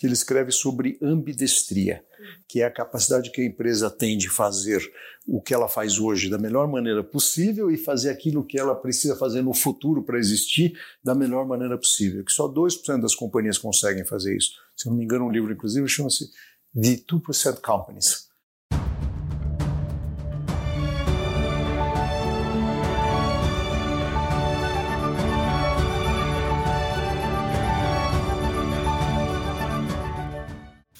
que ele escreve sobre ambidestria, que é a capacidade que a empresa tem de fazer o que ela faz hoje da melhor maneira possível e fazer aquilo que ela precisa fazer no futuro para existir da melhor maneira possível. Que só 2% das companhias conseguem fazer isso. Se não me engano, um livro, inclusive, chama-se The 2% Companies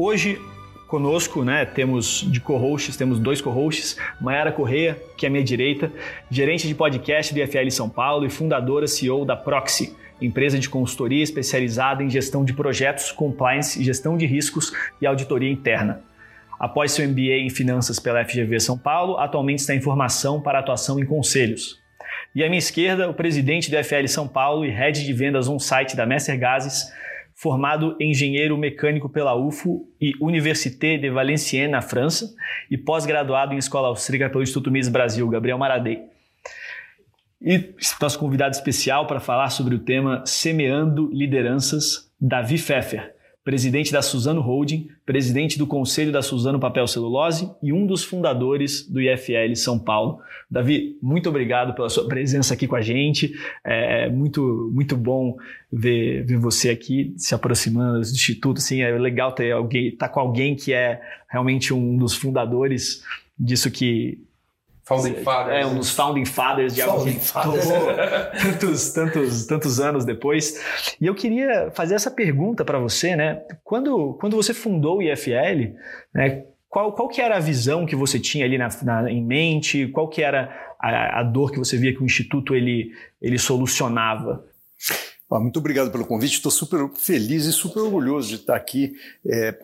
Hoje conosco, né, temos de co-hosts, temos dois co-hosts, Mayara Correia, que é à minha direita, gerente de podcast do IFL São Paulo e fundadora CEO da Proxy, empresa de consultoria especializada em gestão de projetos, compliance, gestão de riscos e auditoria interna. Após seu MBA em finanças pela FGV São Paulo, atualmente está em formação para atuação em conselhos. E à minha esquerda, o presidente do IFL São Paulo e head de vendas on-site da Messer Gases, formado engenheiro mecânico pela UFO e Université de Valenciennes, na França, e pós-graduado em escola austríaca pelo Instituto Mises Brasil, Gabriel Maradei. E nosso convidado especial para falar sobre o tema Semeando Lideranças, Davi Pfeffer presidente da Suzano Holding, presidente do conselho da Suzano Papel Celulose e um dos fundadores do IFL São Paulo. Davi, muito obrigado pela sua presença aqui com a gente. É muito, muito bom ver, ver você aqui se aproximando do Instituto. Assim, é legal ter alguém, estar tá com alguém que é realmente um dos fundadores disso que Founding Fathers. É, um dos Founding Fathers de algo que tantos, tantos, tantos anos depois. E eu queria fazer essa pergunta para você, né? Quando, quando você fundou o IFL, né, qual, qual que era a visão que você tinha ali na, na em mente? Qual que era a, a, dor que você via que o Instituto ele, ele solucionava? muito obrigado pelo convite. Estou super feliz e super orgulhoso de estar aqui. É,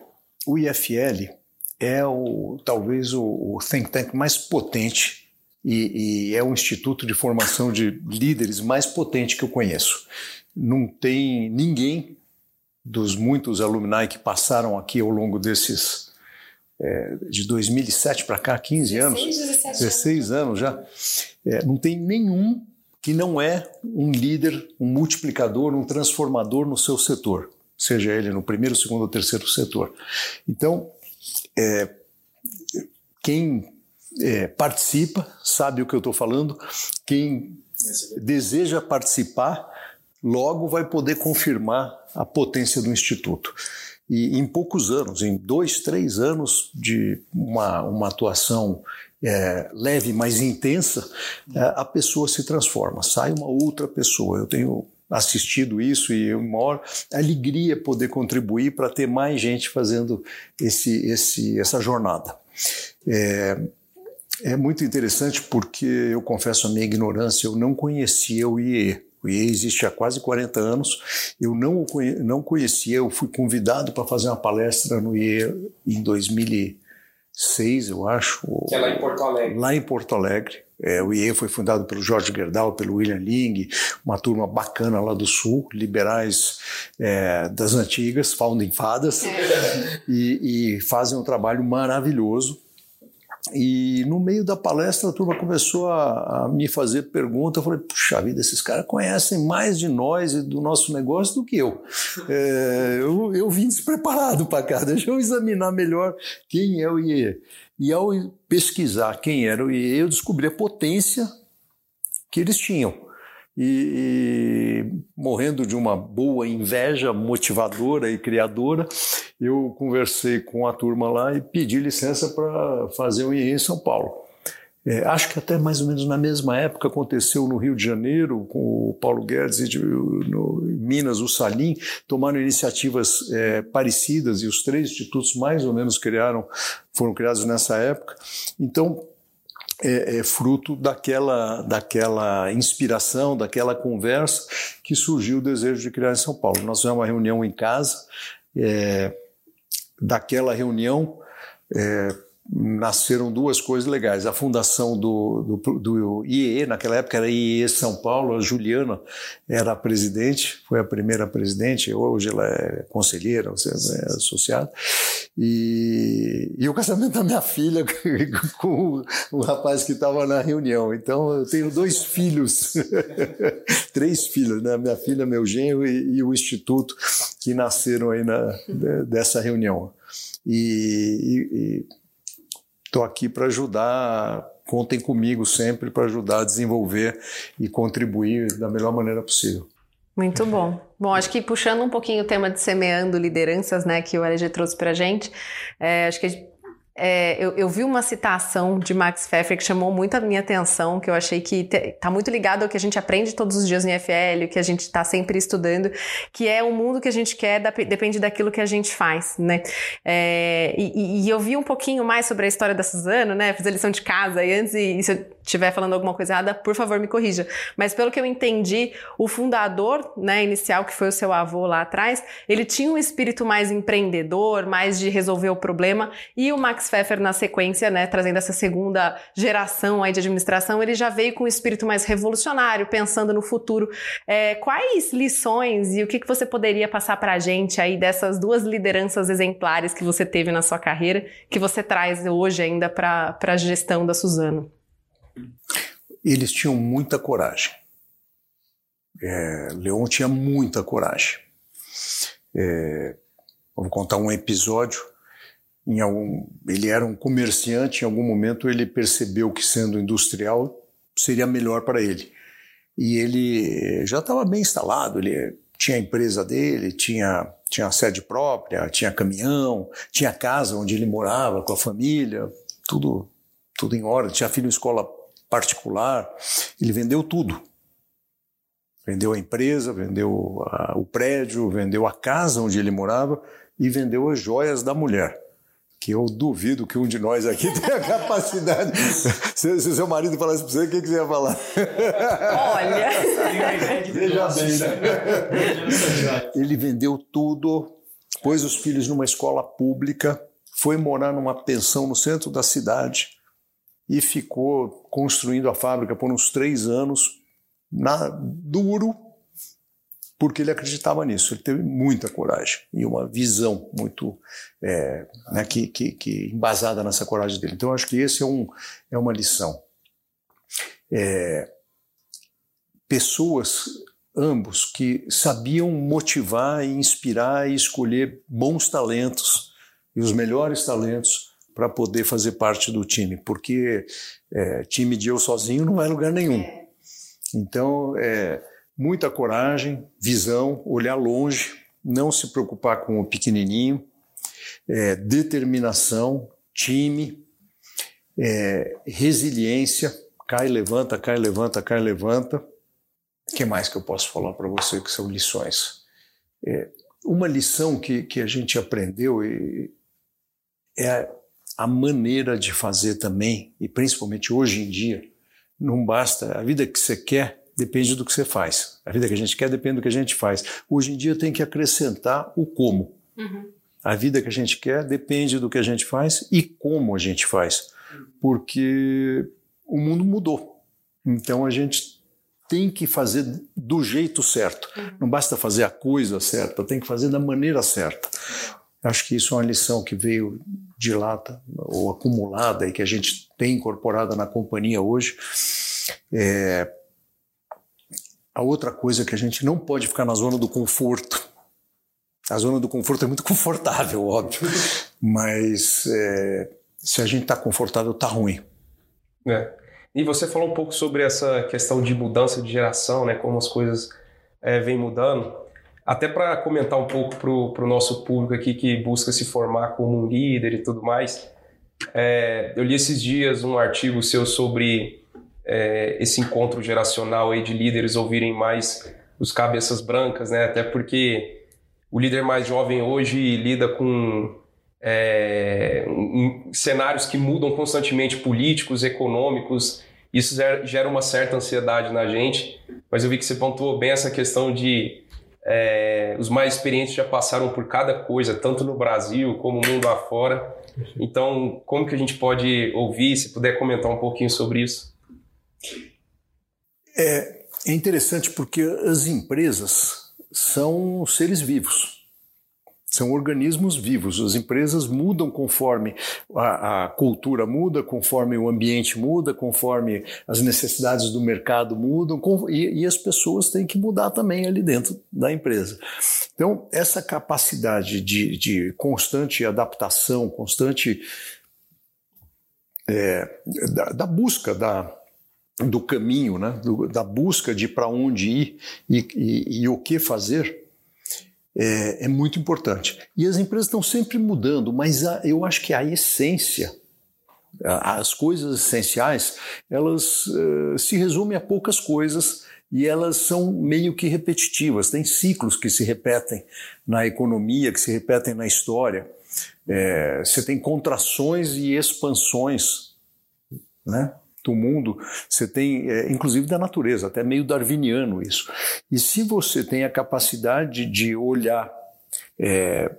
o IFL é o, talvez o, o think tank mais potente e, e, é o instituto de formação de líderes mais potente que eu conheço. Não tem ninguém dos muitos alumni que passaram aqui ao longo desses é, de 2007 para cá, 15 anos, 16, 16 anos já, é, não tem nenhum que não é um líder, um multiplicador, um transformador no seu setor, seja ele no primeiro, segundo ou terceiro setor. Então, é, quem é, participa sabe o que eu estou falando, quem deseja participar logo vai poder confirmar a potência do Instituto. E em poucos anos, em dois, três anos de uma, uma atuação é, leve, mas intensa, é, a pessoa se transforma, sai uma outra pessoa. Eu tenho assistido isso e uma maior alegria poder contribuir para ter mais gente fazendo esse, esse, essa jornada. É, é muito interessante porque eu confesso a minha ignorância, eu não conhecia o IE. O IE existe há quase 40 anos, eu não, não conhecia, eu fui convidado para fazer uma palestra no IE em 2006, eu acho. Que é lá em Porto Alegre. Lá em Porto Alegre. É, o IE foi fundado pelo Jorge Gerdau, pelo William Ling, uma turma bacana lá do Sul, liberais é, das antigas, founding fadas, é. e, e fazem um trabalho maravilhoso. E no meio da palestra a turma começou a, a me fazer perguntas. Eu falei, puxa vida, esses caras conhecem mais de nós e do nosso negócio do que eu. É, eu, eu vim despreparado para cá, deixa eu examinar melhor quem é o IE. E ao pesquisar quem era o IE, eu descobri a potência que eles tinham. E, e, morrendo de uma boa inveja motivadora e criadora, eu conversei com a turma lá e pedi licença para fazer o IE em São Paulo. É, acho que até mais ou menos na mesma época aconteceu no Rio de Janeiro, com o Paulo Guedes e de, no, em Minas, o Salim, tomaram iniciativas é, parecidas e os três institutos mais ou menos criaram, foram criados nessa época. Então, é, é, fruto daquela, daquela inspiração, daquela conversa que surgiu o desejo de criar em São Paulo. Nós fizemos uma reunião em casa, é, daquela reunião é, nasceram duas coisas legais. A fundação do, do, do, IEE, naquela época era IEE São Paulo, a Juliana era a presidente, foi a primeira presidente, hoje ela é conselheira, seja, é associada. E, e o casamento da minha filha com o, rapaz que estava na reunião. Então eu tenho dois filhos, três filhos, né? minha filha, meu genro e, e o instituto que nasceram aí na, dessa reunião. e, e estou aqui para ajudar, contem comigo sempre para ajudar a desenvolver e contribuir da melhor maneira possível. Muito bom. Bom, acho que puxando um pouquinho o tema de semeando lideranças, né, que o LG trouxe para a gente, é, acho que é, eu, eu, vi uma citação de Max Pfeffer que chamou muito a minha atenção, que eu achei que está muito ligado ao que a gente aprende todos os dias no IFL, que a gente está sempre estudando, que é o mundo que a gente quer, da, depende daquilo que a gente faz, né? É, e, e, eu vi um pouquinho mais sobre a história da Suzano, né? Fiz a lição de casa e antes, e, e estiver falando alguma coisa errada, por favor me corrija. Mas pelo que eu entendi, o fundador, né, inicial, que foi o seu avô lá atrás, ele tinha um espírito mais empreendedor, mais de resolver o problema, e o Max Pfeffer na sequência, né, trazendo essa segunda geração aí de administração, ele já veio com um espírito mais revolucionário, pensando no futuro. É, quais lições e o que, que você poderia passar para a gente aí dessas duas lideranças exemplares que você teve na sua carreira, que você traz hoje ainda para a gestão da Suzano? Eles tinham muita coragem. É, Leon tinha muita coragem. É, vou contar um episódio algum, ele era um comerciante, em algum momento ele percebeu que sendo industrial seria melhor para ele. E ele já estava bem instalado, ele tinha a empresa dele, tinha, tinha sede própria, tinha caminhão, tinha casa onde ele morava com a família, tudo, tudo em ordem, tinha filho em escola particular. Ele vendeu tudo. Vendeu a empresa, vendeu a, o prédio, vendeu a casa onde ele morava e vendeu as joias da mulher que eu duvido que um de nós aqui tenha capacidade. se, se seu marido falasse para você, o que, que você ia falar? Olha! Veja bem, né? Ele vendeu tudo, pôs os filhos numa escola pública, foi morar numa pensão no centro da cidade e ficou construindo a fábrica por uns três anos, na, duro, porque ele acreditava nisso. Ele teve muita coragem e uma visão muito é, né, que, que, que, embasada nessa coragem dele. Então, acho que esse é, um, é uma lição. É, pessoas, ambos, que sabiam motivar e inspirar e escolher bons talentos e os melhores talentos para poder fazer parte do time, porque é, time de eu sozinho não é lugar nenhum. Então, é, muita coragem, visão, olhar longe, não se preocupar com o pequenininho, é, determinação, time, é, resiliência, cai, levanta, cai, levanta, cai, levanta. O que mais que eu posso falar para você que são lições? É, uma lição que, que a gente aprendeu é a maneira de fazer também, e principalmente hoje em dia, não basta a vida que você quer, depende do que você faz. A vida que a gente quer depende do que a gente faz. Hoje em dia tem que acrescentar o como. Uhum. A vida que a gente quer depende do que a gente faz e como a gente faz. Porque o mundo mudou. Então a gente tem que fazer do jeito certo. Uhum. Não basta fazer a coisa certa, tem que fazer da maneira certa. Acho que isso é uma lição que veio de lá ou acumulada e que a gente tem incorporada na companhia hoje. É, a outra coisa que a gente não pode ficar na zona do conforto. A zona do conforto é muito confortável, óbvio, mas é, se a gente está confortável, está ruim. É. E você falou um pouco sobre essa questão de mudança de geração, né, como as coisas é, vêm mudando. Até para comentar um pouco para o nosso público aqui que busca se formar como um líder e tudo mais, é, eu li esses dias um artigo seu sobre é, esse encontro geracional aí de líderes ouvirem mais os cabeças brancas, né? Até porque o líder mais jovem hoje lida com é, em cenários que mudam constantemente, políticos, econômicos, isso gera uma certa ansiedade na gente, mas eu vi que você pontuou bem essa questão de é, os mais experientes já passaram por cada coisa, tanto no Brasil como no mundo afora. Então, como que a gente pode ouvir, se puder comentar um pouquinho sobre isso? É, é interessante porque as empresas são seres vivos. São organismos vivos. As empresas mudam conforme a, a, cultura muda, conforme o ambiente muda, conforme as necessidades do mercado mudam, com, e, e, as pessoas têm que mudar também ali dentro da empresa. Então, essa capacidade de, de constante adaptação, constante é, da, da, busca da, do caminho, né? Do, da busca de para onde ir e, e, e o que fazer é, é muito importante. E as empresas estão sempre mudando, mas a, eu acho que a essência, as coisas essenciais, elas uh, se resumem a poucas coisas e elas são meio que repetitivas. Tem ciclos que se repetem na economia, que se repetem na história. É, você tem contrações e expansões, né? Do mundo, você tem, é, inclusive da natureza, até meio darwiniano isso. E se você tem a capacidade de olhar é,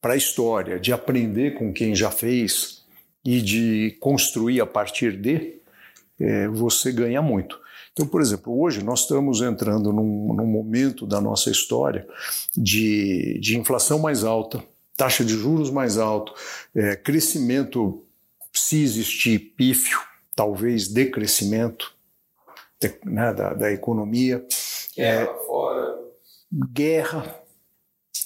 para a história, de aprender com quem já fez e de construir a partir de, é, você ganha muito. Então, por exemplo, hoje nós estamos entrando num, num momento da nossa história de, de inflação mais alta, taxa de juros mais alto, é, crescimento, se existir, pífio, talvez decrescimento né, da, da, economia. Guerra é, fora. Guerra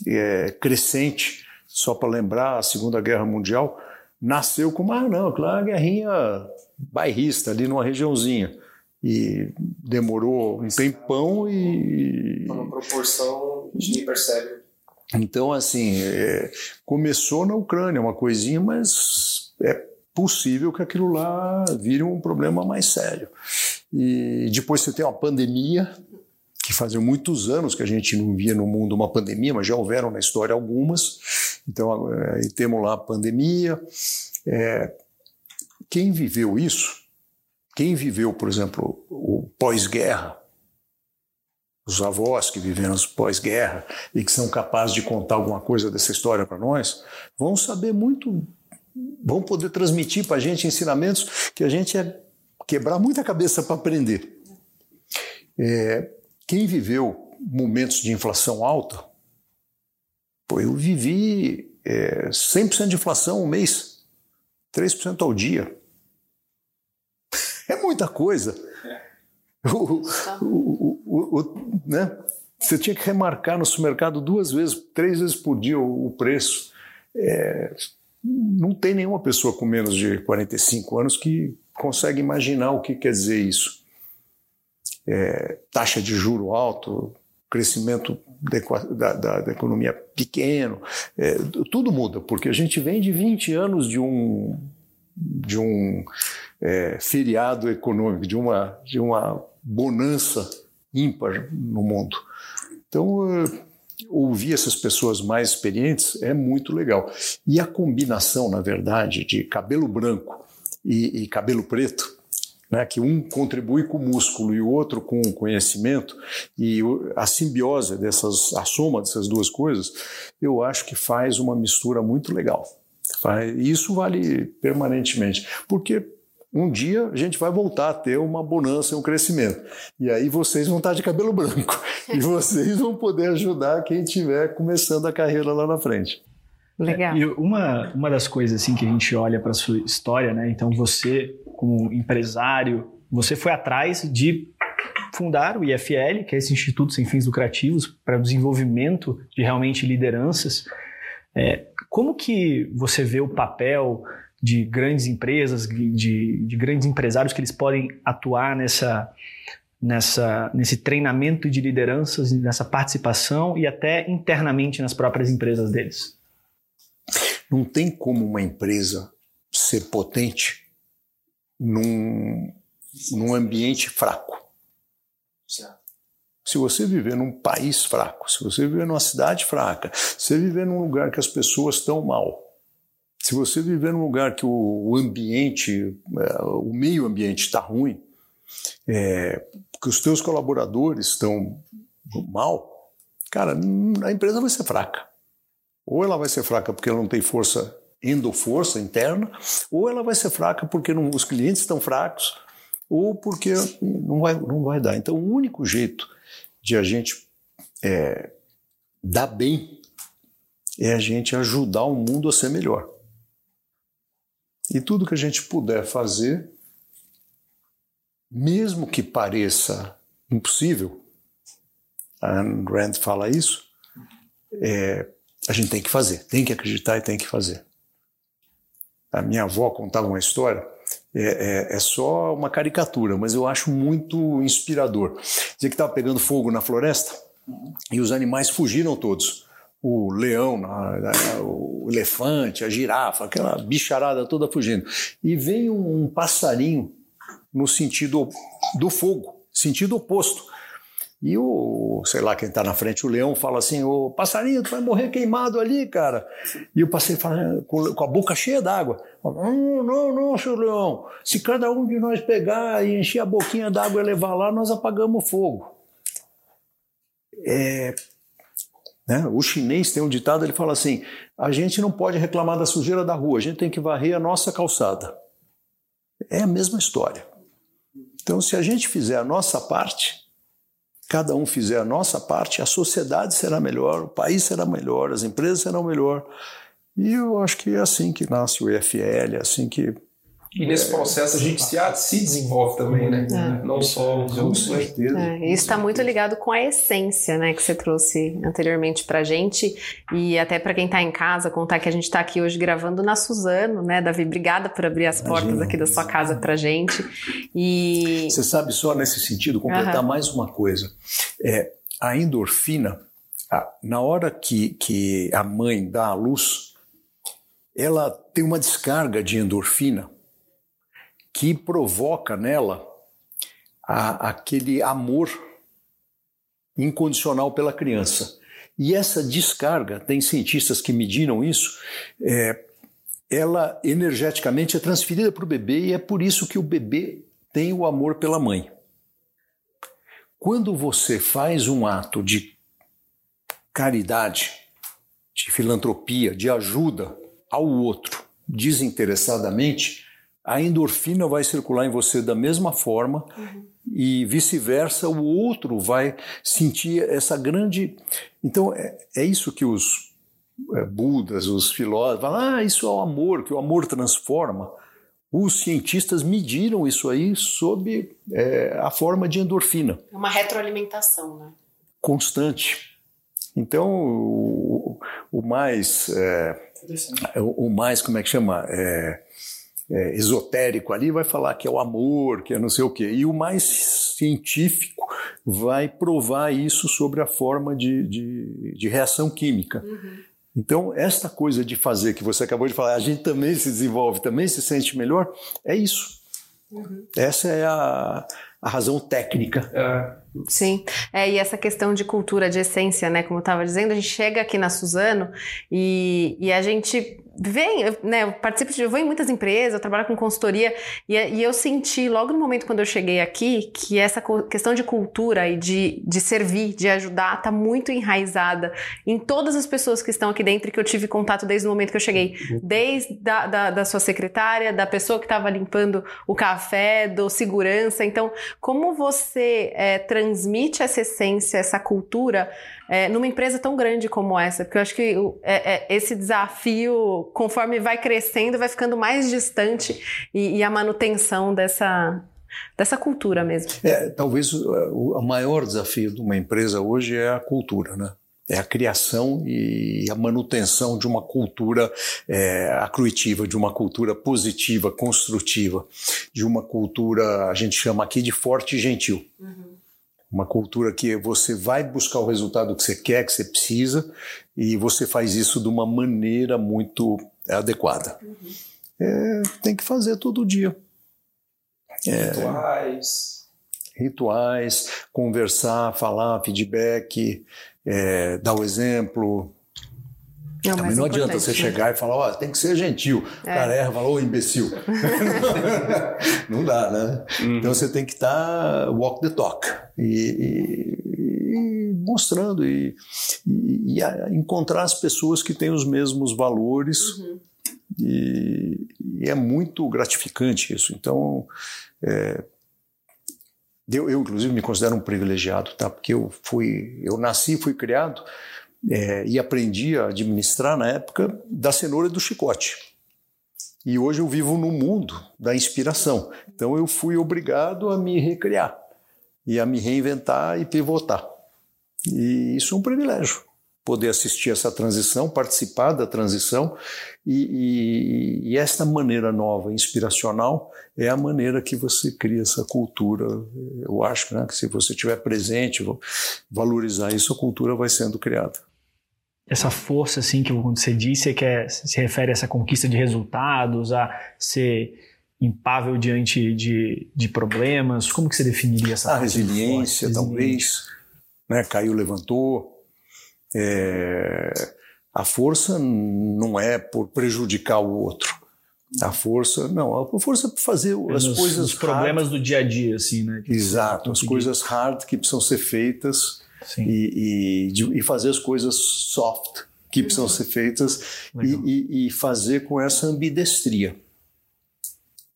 é, crescente, só para lembrar, a Segunda Guerra Mundial nasceu como, ah não, aquela é guerrinha bairrista ali numa regiãozinha. E demorou um tempão e... Uma proporção que ninguém percebe. Então, assim, é, começou na Ucrânia uma coisinha, mas é possível que aquilo lá vire um problema mais sério. E depois você tem uma pandemia, que fazia muitos anos que a gente não via no mundo uma pandemia, mas já houveram na história algumas. Então, é, temos lá a pandemia. É, quem viveu isso, quem viveu, por exemplo, o pós-guerra, os avós que viveram pós-guerra e que são capazes de contar alguma coisa dessa história para nós, vão saber muito vão poder transmitir para a gente ensinamentos que a gente ia quebrar muita cabeça para aprender. É, quem viveu momentos de inflação alta, pô, eu vivi é, 100% de inflação um mês, 3% ao dia. É muita coisa. O, o, o, o, né? Você tinha que remarcar no supermercado duas vezes, três vezes por dia o, preço. É, não tem nenhuma pessoa com menos de 45 anos que consegue imaginar o que quer dizer isso. É, taxa de juro alto, crescimento da, da, da economia pequeno, é, tudo muda, porque a gente vem de 20 anos de um, de um é, feriado econômico, de uma, de uma bonança ímpar no mundo. Então, ouvir essas pessoas mais experientes é muito legal. E a combinação, na verdade, de cabelo branco e, e cabelo preto, né, que um contribui com o músculo e o outro com o conhecimento, e a simbiose dessas, a soma dessas duas coisas, eu acho que faz uma mistura muito legal. Isso vale permanentemente, porque um dia a gente vai voltar a ter uma bonança e um crescimento. E aí vocês vão estar de cabelo branco. E vocês vão poder ajudar quem estiver começando a carreira lá na frente. Legal. E uma, uma das coisas assim que a gente olha para a sua história, né? Então você, como empresário, você foi atrás de fundar o IFL, que é esse Instituto Sem Fins Lucrativos, para o desenvolvimento de realmente lideranças. É, como que você vê o papel de grandes empresas, de, de grandes empresários que eles podem atuar nessa, nessa, nesse treinamento de lideranças, nessa participação e até internamente nas próprias empresas deles? Não tem como uma empresa ser potente num, num ambiente fraco. Se você viver num país fraco, se você viver numa cidade fraca, se você viver num lugar que as pessoas estão mal, Se você viver num lugar que o ambiente, é, o meio ambiente está ruim, é, que os teus colaboradores estão mal, cara, a empresa vai ser fraca. Ou ela vai ser fraca porque ela não tem força, endoforça interna, ou ela vai ser fraca porque não, os clientes estão fracos, ou porque não vai, não vai dar. Então, o único jeito de a gente é, dar bem é a gente ajudar o mundo a ser melhor. E tudo que a gente puder fazer, mesmo que pareça impossível, a Anne Rand fala isso, é, a gente tem que fazer, tem que acreditar e tem que fazer. A minha avó contava uma história, é, é, é só uma caricatura, mas eu acho muito inspirador. Dizia que estava pegando fogo na floresta e os animais fugiram todos o leão, o elefante, a girafa, aquela bicharada toda fugindo. E vem um, passarinho no sentido do fogo, sentido oposto. E o, sei lá, quem está na frente, o leão, fala assim: Ô passarinho, tu vai morrer queimado ali, cara. E o passarinho fala, com, a boca cheia d'água: Não, não, não, seu leão. Se cada um de nós pegar e encher a boquinha d'água e levar lá, nós apagamos o fogo. É, né? O chinês tem um ditado, ele fala assim: a gente não pode reclamar da sujeira da rua, a gente tem que varrer a nossa calçada. É a mesma história. Então, se a gente fizer a nossa parte, cada um fizer a nossa parte, a sociedade será melhor, o país será melhor, as empresas serão melhor. E eu acho que é assim que nasce o EFL, é assim que e nesse processo a gente se, se desenvolve também, né? É. Não só os outros. Com certeza. É, isso está muito ligado com a essência, né, que você trouxe anteriormente para gente. E até para quem está em casa, contar que a gente está aqui hoje gravando na Suzano, né, Davi? Obrigada por abrir as Imagina. portas aqui da sua casa para gente. E... Você sabe, só nesse sentido, completar uhum. mais uma coisa. É, a endorfina, na hora que, que a mãe dá a luz, ela tem uma descarga de endorfina que provoca nela a, aquele amor incondicional pela criança. E essa descarga, tem cientistas que mediram isso, é, ela energeticamente é transferida para o bebê e é por isso que o bebê tem o amor pela mãe. Quando você faz um ato de caridade, de filantropia, de ajuda ao outro desinteressadamente, a endorfina vai circular em você da mesma forma uhum. e vice-versa, o outro vai sentir essa grande. Então, é, é isso que os é, Budas, os filósofos falam: ah, isso é o amor, que o amor transforma. Os cientistas mediram isso aí sob é, a forma de endorfina. É uma retroalimentação, né? Constante. Então, o, o mais. É, o, o mais, como é que chama? É, é, esotérico ali vai falar que é o amor, que é não sei o quê. E o mais científico vai provar isso sobre a forma de, de, de reação química. Uhum. Então, esta coisa de fazer que você acabou de falar, a gente também se desenvolve, também se sente melhor, é isso. Uhum. Essa é a, a razão técnica. É. Sim, é, e essa questão de cultura, de essência, né? Como eu estava dizendo, a gente chega aqui na Suzano e, e a gente vem, né, eu participo de, eu vou em muitas empresas, eu trabalho com consultoria e, e, eu senti logo no momento quando eu cheguei aqui que essa questão de cultura e de, de servir, de ajudar, está muito enraizada em todas as pessoas que estão aqui dentro e que eu tive contato desde o momento que eu cheguei, desde da, da, da sua secretária, da pessoa que estava limpando o café, do segurança. Então, como você é, transmite essa essência, essa cultura é, numa empresa tão grande como essa? Porque eu acho que é, é, esse desafio, conforme vai crescendo, vai ficando mais distante e, e a manutenção dessa, dessa cultura mesmo. É, talvez o, o maior desafio de uma empresa hoje é a cultura, né? É a criação e a manutenção de uma cultura é, acruitiva, de uma cultura positiva, construtiva, de uma cultura, a gente chama aqui de forte e gentil. Uhum uma cultura que você vai buscar o resultado que você quer, que você precisa, e você faz isso de uma maneira muito adequada. Uhum. É, tem que fazer todo dia. É, rituais. Rituais, conversar, falar, feedback, é, dar o exemplo. É Também não adianta você chegar e falar, ó, oh, tem que ser gentil. É. O cara erra, fala, ô imbecil. não dá, né? Uhum. Então você tem que estar tá walk the talk. E, e, e mostrando e, e, encontrar as pessoas que têm os mesmos valores. Uhum. E, é muito gratificante isso. Então, é, eu, eu, inclusive, me considero um privilegiado, tá? Porque eu fui, eu nasci, fui criado é, e aprendi a administrar na época da cenoura e do chicote. E hoje eu vivo no mundo da inspiração. Então eu fui obrigado a me recriar e a me reinventar e pivotar. E isso é um privilégio poder assistir essa transição, participar da transição e, e, e, esta maneira nova, inspiracional, é a maneira que você cria essa cultura. Eu acho né, que se você estiver presente, valorizar isso, a cultura vai sendo criada. Essa força, assim, que você disse, que é, se refere a essa conquista de resultados, a ser impável diante de, de problemas, como que você definiria essa A resiliência, talvez, né, caiu, levantou, é, a força não é por prejudicar o outro. A força, não, a força é para fazer é as nos, coisas. Os problemas do dia a dia, assim, né? Exato, as coisas hard que precisam ser feitas e, e, de, e, fazer as coisas soft que precisam ser feitas e, e fazer com essa ambidestria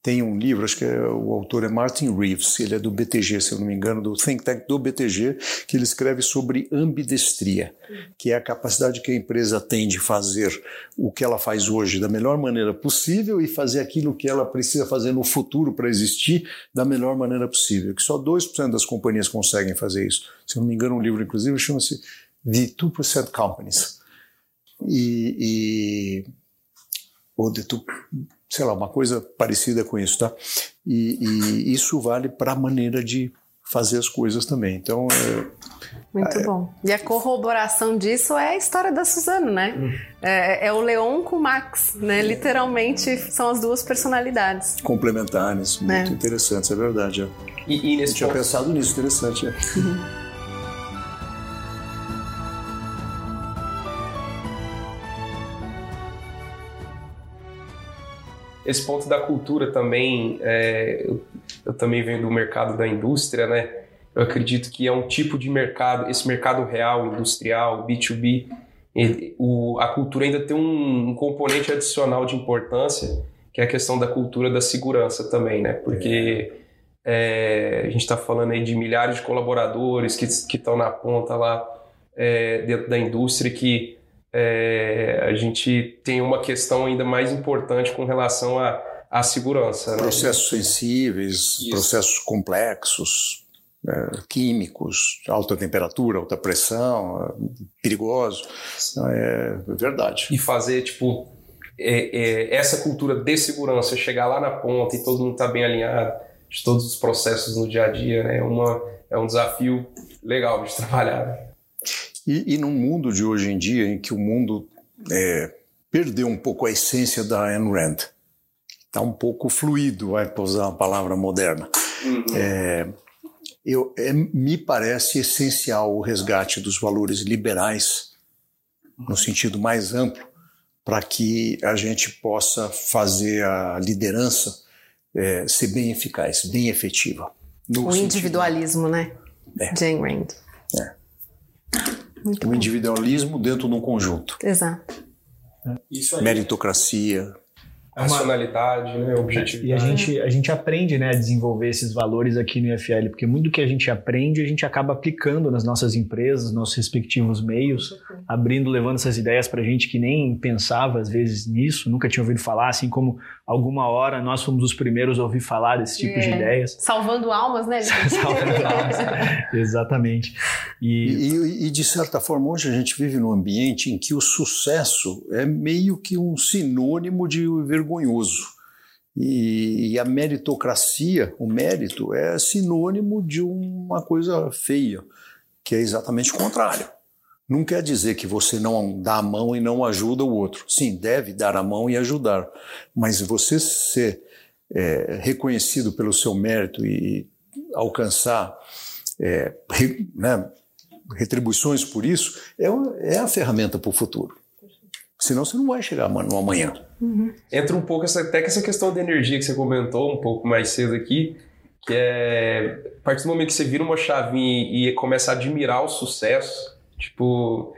tem um livro, acho que é, o autor é Martin Reeves, ele é do BTG, se eu não me engano, do think tank do BTG, que ele escreve sobre ambidestria, que é a capacidade que a empresa tem de fazer o que ela faz hoje da melhor maneira possível e fazer aquilo que ela precisa fazer no futuro para existir da melhor maneira possível, que só 2% das companhias conseguem fazer isso. Se eu não me engano, um livro, inclusive, chama-se The 2% Companies. E, e ou The 2 sei lá, uma coisa parecida com isso, tá? E, e isso vale para a maneira de fazer as coisas também. Então, é, muito é, bom. E a corroboração disso é a história da Suzano, né? Hum. É, é, o Leon com o Max, né? Literalmente são as duas personalidades. Complementares, muito é. interessantes, é verdade. É. E, e nesse Eu tinha pensado nisso, interessante. É. Uhum. Esse ponto da cultura também, é, eu, eu, também venho do mercado da indústria, né? Eu acredito que é um tipo de mercado, esse mercado real, industrial, B2B, ele, o, a cultura ainda tem um, um, componente adicional de importância, que é a questão da cultura da segurança também, né? Porque é, a gente está falando aí de milhares de colaboradores que estão na ponta lá é, dentro da indústria que é, a gente tem uma questão ainda mais importante com relação à, à segurança. Né? Processos sensíveis, Isso. processos complexos, é, químicos, alta temperatura, alta pressão, é, perigoso. É verdade. E fazer, tipo, é, é, essa cultura de segurança chegar lá na ponta e todo mundo está bem alinhado de todos os processos no dia a dia, né? é, uma, é um desafio legal de trabalhar. E, e num mundo de hoje em dia, em que o mundo é, perdeu um pouco a essência da Ayn Rand, está um pouco fluido, vai usar uma palavra moderna. Uhum. É, eu, é, me parece essencial o resgate dos valores liberais, no sentido mais amplo, para que a gente possa fazer a liderança é, ser bem eficaz, bem efetiva. O individualismo, né? É. Jane Rand. É. Muito o bom. individualismo dentro de um conjunto. Exato. Isso aí. Meritocracia, racionalidade, né, objetividade. E a gente, a gente aprende né, a desenvolver esses valores aqui no IFL, porque muito do que a gente aprende, a gente acaba aplicando nas nossas empresas, nos nossos respectivos meios, abrindo, levando essas ideias para gente que nem pensava às vezes nisso, nunca tinha ouvido falar, assim como alguma hora nós fomos os primeiros a ouvir falar desse tipo é. de ideias. Salvando almas, né? Salvando almas, exatamente. E... E, e de certa forma, hoje a gente vive num ambiente em que o sucesso é meio que um sinônimo de ver vergonhoso. E, e, a meritocracia, o mérito, é sinônimo de uma coisa feia, que é exatamente o contrário. Não quer dizer que você não dá a mão e não ajuda o outro. Sim, deve dar a mão e ajudar, mas você ser é, reconhecido pelo seu mérito e alcançar é, re, né, retribuições por isso é, é a ferramenta para o futuro. Senão você não vai chegar no amanhã. Uhum. Entra um pouco essa, até que essa questão da energia que você comentou um pouco mais cedo aqui, que é a partir do momento que você vira uma chavinha e, e começa a admirar o sucesso, tipo,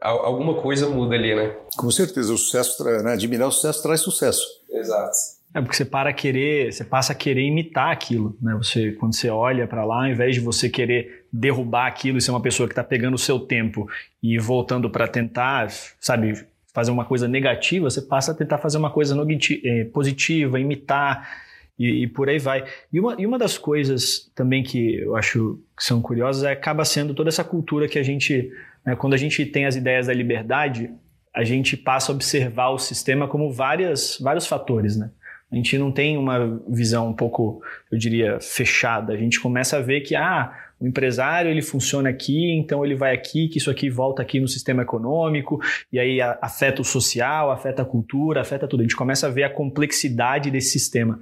alguma coisa muda ali, né? Com certeza, o sucesso, né? admirar o sucesso traz sucesso. Exato. É porque você para a querer, você passa a querer imitar aquilo, né? Você quando você olha para lá, ao invés de você querer derrubar aquilo e ser uma pessoa que está pegando o seu tempo e voltando para tentar, sabe, fazer uma coisa negativa, você passa a tentar fazer uma coisa eh, positiva, imitar e, e, por aí vai. E uma, e uma das coisas também que eu acho que são curiosas é acaba sendo toda essa cultura que a gente, né, quando a gente tem as ideias da liberdade, a gente passa a observar o sistema como várias, vários fatores, né? A gente não tem uma visão um pouco, eu diria, fechada. A gente começa a ver que, ah, o empresário ele funciona aqui, então ele vai aqui, que isso aqui volta aqui no sistema econômico, e aí afeta o social, afeta a cultura, afeta tudo. A gente começa a ver a complexidade desse sistema.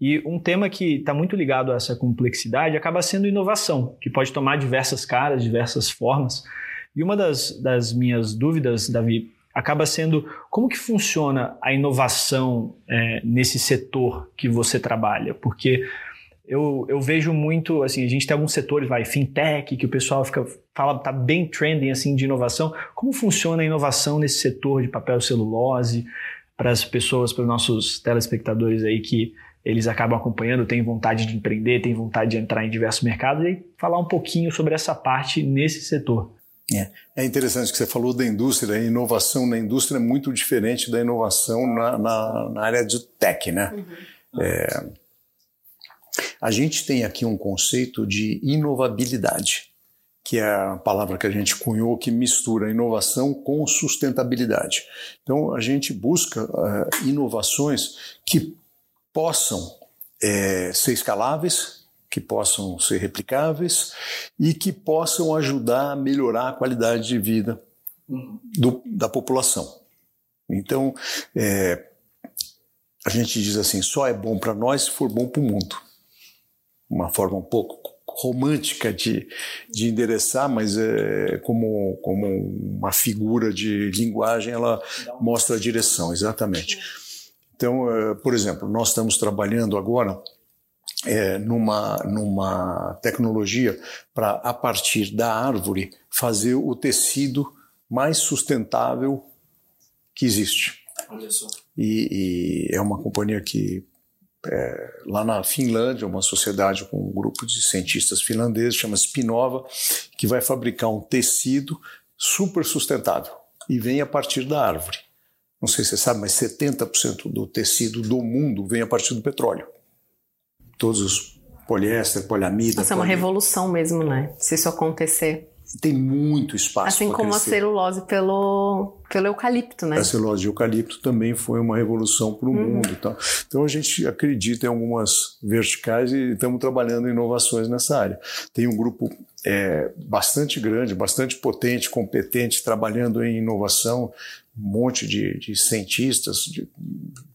E um tema que está muito ligado a essa complexidade acaba sendo inovação, que pode tomar diversas caras, diversas formas. E uma das, das minhas dúvidas, Davi, acaba sendo como que funciona a inovação é, nesse setor que você trabalha, porque eu, eu vejo muito, assim, a gente tem alguns setores, vai, fintech, que o pessoal fica, fala, tá bem trending, assim, de inovação. Como funciona a inovação nesse setor de papel celulose para as pessoas, para os nossos telespectadores aí que eles acabam acompanhando, têm vontade de empreender, têm vontade de entrar em diversos mercados e falar um pouquinho sobre essa parte nesse setor. É. é interessante que você falou da indústria, a inovação na indústria é muito diferente da inovação na, na, na área de tech, né? Uhum. É, a gente tem aqui um conceito de inovabilidade, que é a palavra que a gente cunhou que mistura inovação com sustentabilidade. Então a gente busca uh, inovações que possam é, ser escaláveis, que possam ser replicáveis e que possam ajudar a melhorar a qualidade de vida do, da população. Então, é, a gente diz assim: só é bom para nós se for bom para o mundo. Uma forma um pouco romântica de, de endereçar, mas é, como, como uma figura de linguagem, ela mostra a direção, exatamente. Então, é, por exemplo, nós estamos trabalhando agora é, numa, numa tecnologia para, a partir da árvore, fazer o tecido mais sustentável que existe. E, e é uma companhia que, é, lá na Finlândia, uma sociedade com um grupo de cientistas finlandeses, chama Spinova, que vai fabricar um tecido super sustentável e vem a partir da árvore. Não sei se você sabe, mas 70% do tecido do mundo vem a partir do petróleo todos os poliéster, poliamida. Nossa, é uma revolução mesmo, né? Se isso acontecer. Tem muito espaço. Assim como crescer. a celulose pelo, pelo eucalipto, né? A celulose de eucalipto também foi uma revolução para o uhum. mundo. Tá? Então a gente acredita em algumas verticais e estamos trabalhando em inovações nessa área. Tem um grupo é, bastante grande, bastante potente, competente, trabalhando em inovação um monte de, de cientistas, de,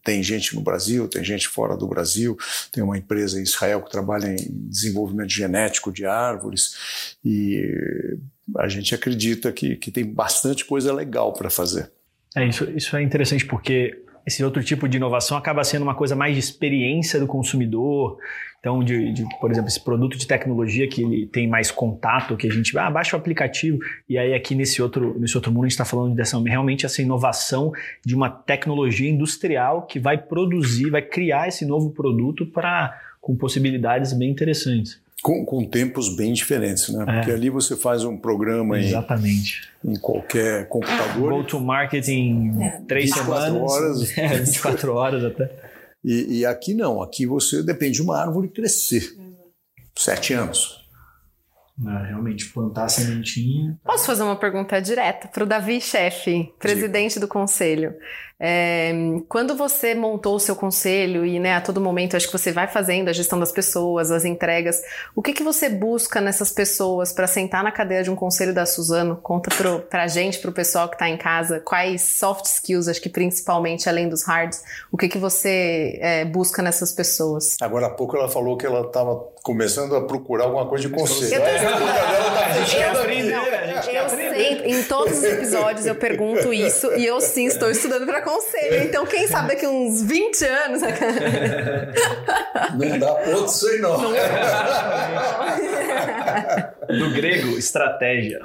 tem gente no Brasil, tem gente fora do Brasil, tem uma empresa em Israel que trabalha em desenvolvimento genético de árvores e a gente acredita que, que tem bastante coisa legal para fazer. É, isso, isso é interessante porque esse outro tipo de inovação acaba sendo uma coisa mais de experiência do consumidor, então, de, de, por exemplo, esse produto de tecnologia que ele tem mais contato, que a gente ah, baixa o aplicativo, e aí aqui nesse outro, nesse outro mundo a gente está falando dessa realmente essa inovação de uma tecnologia industrial que vai produzir, vai criar esse novo produto para com possibilidades bem interessantes. Com, com, tempos bem diferentes, né? Porque é. ali você faz um programa Exatamente. Em, em qualquer computador. Go to market em é. três semanas. Horas. É, 24 horas até. E, e, aqui não, aqui você depende de uma árvore crescer. Sete anos. Ah, realmente, plantar a sementinha. Posso fazer uma pergunta direta para o Davi, chefe, presidente Sim. do conselho? É, quando você montou o seu conselho e né, a todo momento acho que você vai fazendo a gestão das pessoas, as entregas, o que, que você busca nessas pessoas para sentar na cadeira de um conselho da Suzano? Conta para a gente, para o pessoal que está em casa, quais soft skills, acho que principalmente além dos hards, o que, que você é, busca nessas pessoas? Agora há pouco ela falou que ela estava começando a procurar alguma coisa de conselho. Eu, tô... é, eu, eu sei Sempre, em todos os episódios eu pergunto isso e eu sim estou estudando para conselho. Então, quem sabe daqui uns 20 anos. Não dá ponto isso aí, não. não. Do grego, estratégia.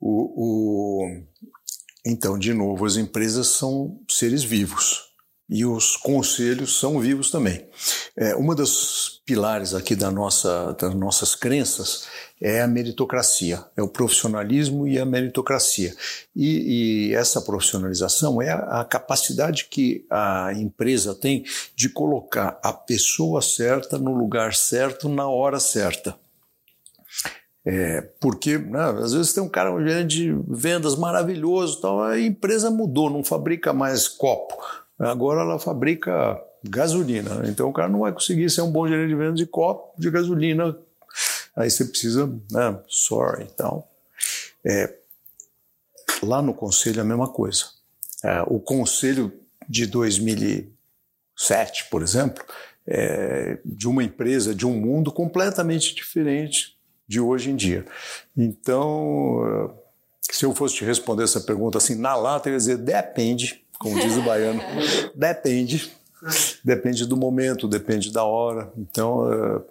o, o... Então, de novo, as empresas são seres vivos e os conselhos são vivos também. É, uma das pilares aqui da nossa, das nossas crenças é a meritocracia, é o profissionalismo e a meritocracia. E, e essa profissionalização é a, capacidade que a empresa tem de colocar a pessoa certa no lugar certo, na hora certa. É, porque né, às vezes tem um cara um gerente de vendas maravilhoso, tal, a empresa mudou, não fabrica mais copo Agora ela fabrica gasolina, então o cara não vai conseguir ser um bom gerente de vendas de copo de gasolina. Aí você precisa, né, sorry e tal. É, lá no conselho é a mesma coisa. É, o conselho de 2007, por exemplo, é de uma empresa, de um mundo completamente diferente de hoje em dia. Então, se eu fosse te responder essa pergunta assim na lata, eu ia dizer depende como diz o baiano. depende. Depende do momento, depende da hora. Então, é,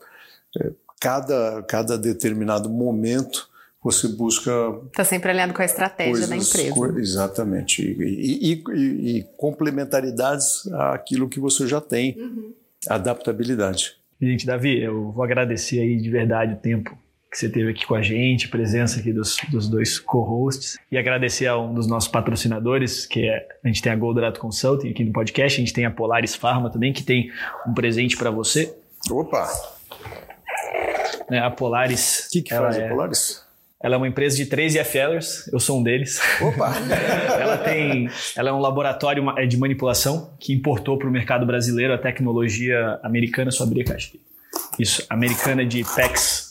é, cada, cada determinado momento você busca. Está sempre alinhado com a estratégia coisas, da empresa. Co exatamente. E, e, e, e, complementaridades àquilo que você já tem. Uhum. Adaptabilidade. Gente, Davi, eu vou agradecer aí de verdade o tempo que você teve aqui com a gente, presença aqui dos, dos dois co-hosts. E agradecer a um dos nossos patrocinadores, que é a gente tem a Goldrato Consulting aqui no podcast, a gente tem a Polaris Pharma também, que tem um presente para você. Opa! É, a Polaris. O que, que faz é, a Polaris? Ela é uma empresa de três IFLers, eu sou um deles. Opa! ela tem, ela é um laboratório de manipulação que importou para o mercado brasileiro a tecnologia americana, só abrir a caixa aqui. Isso, americana de PEX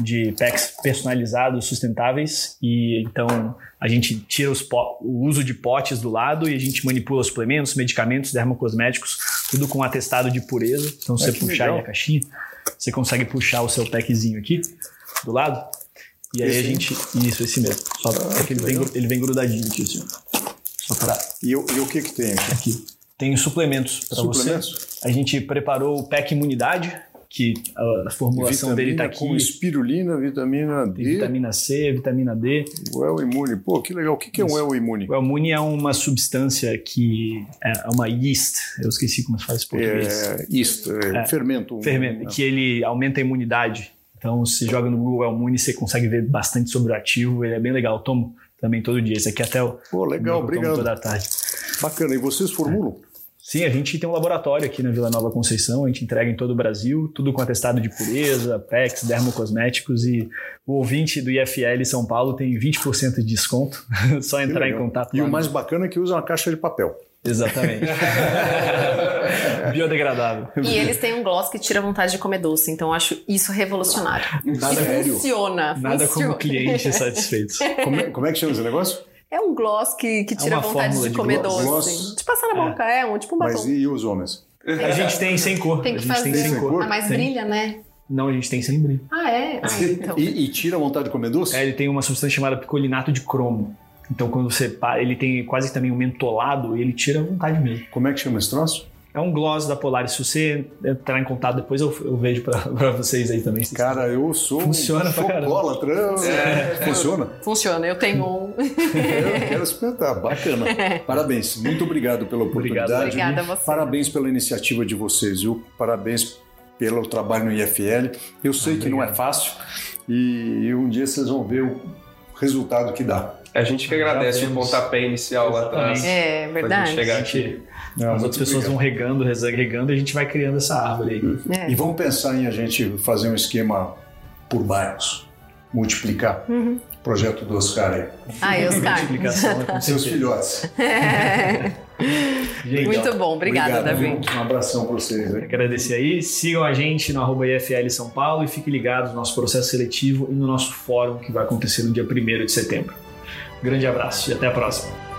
de packs personalizados, sustentáveis, e então a gente tira o uso de potes do lado e a gente manipula suplementos, medicamentos, dermocosméticos, tudo com atestado de pureza. Então, se você puxar aí a caixinha, você consegue puxar o seu packzinho aqui do lado. E aí esse a gente. Isso, esse mesmo. Só ah, ele, vem, ele vem grudadinho aqui, assim. Só pra... e, o, e o que, que tem aqui? aqui. Tem suplementos para você. A gente preparou o pack imunidade, que a formulação vitamina dele está aqui. Com espirulina, vitamina D. Vitamina C, vitamina D. O El Imune. Pô, que legal. O que, que é um El Imune? O El Imune é uma substância que é uma yeast. Eu esqueci como se faz em português. É, yeast, é, é fermento. Fermento, né? que ele aumenta a imunidade. Então, se joga no Google El Imune, você consegue ver bastante sobre o ativo. Ele é bem legal. Eu tomo também todo dia. Esse aqui até o. Pô, legal, obrigado. toda a tarde. Bacana. E vocês formulam? Sim, a gente tem um laboratório aqui na Vila Nova Conceição, a gente entrega em todo o Brasil, tudo com atestado de pureza, PEX, dermocosméticos e o ouvinte do IFL São Paulo tem 20% de desconto, só entrar em contato. E o mais bacana é que usa uma caixa de papel. Exatamente. Biodegradável. E eles têm um gloss que tira vontade de comer doce, então eu acho isso revolucionário. Nada funciona. Nada funciona. como cliente satisfeito. Como é, como é que chama esse negócio? É um gloss que, que é tira é vontade de, de comer doce. Gloss. De passar na boca, é, é um tipo um batom. Mas e os homens? A gente tem sem cor. Tem que a gente fazer. tem sem cor. Ah, mas tem. brilha, né? Não, a gente tem sem brilho. Ah, é? Ah, então. e, e, tira a vontade de comer doce? É, ele tem uma substância chamada picolinato de cromo. Então, quando você ele tem quase também um mentolado, ele tira a vontade mesmo. Como é que chama esse troço? É um gloss da Polaris. Se você entrar em contato depois, eu, eu vejo para vocês aí também. Cara, eu sou Funciona um chocólatra. É. Funciona? Funciona, eu tenho um. eu quero experimentar, bacana. Parabéns, muito obrigado pela oportunidade. Obrigada a você. Parabéns pela iniciativa de vocês, viu? Parabéns pelo trabalho no IFL. Eu sei que não é fácil e um dia vocês vão ver o resultado que dá. A gente que agradece o pontapé inicial lá atrás. É verdade. chegar aqui. Não, As outras pessoas vão regando, regando e a gente vai criando essa árvore aí. É. E vamos pensar em a gente fazer um esquema por bairros, multiplicar. Uhum. Projeto do Oscar aí. Ah, e Oscar. Multiplicação, né, Seus filhotes. Gente, Muito bom, obrigada, Obrigado, Davi. Um abração para vocês. Hein? Agradecer aí. Sigam a gente no arroba IFL São Paulo e fiquem ligados no nosso processo seletivo e no nosso fórum que vai acontecer no dia 1 de setembro. grande abraço e até a próxima.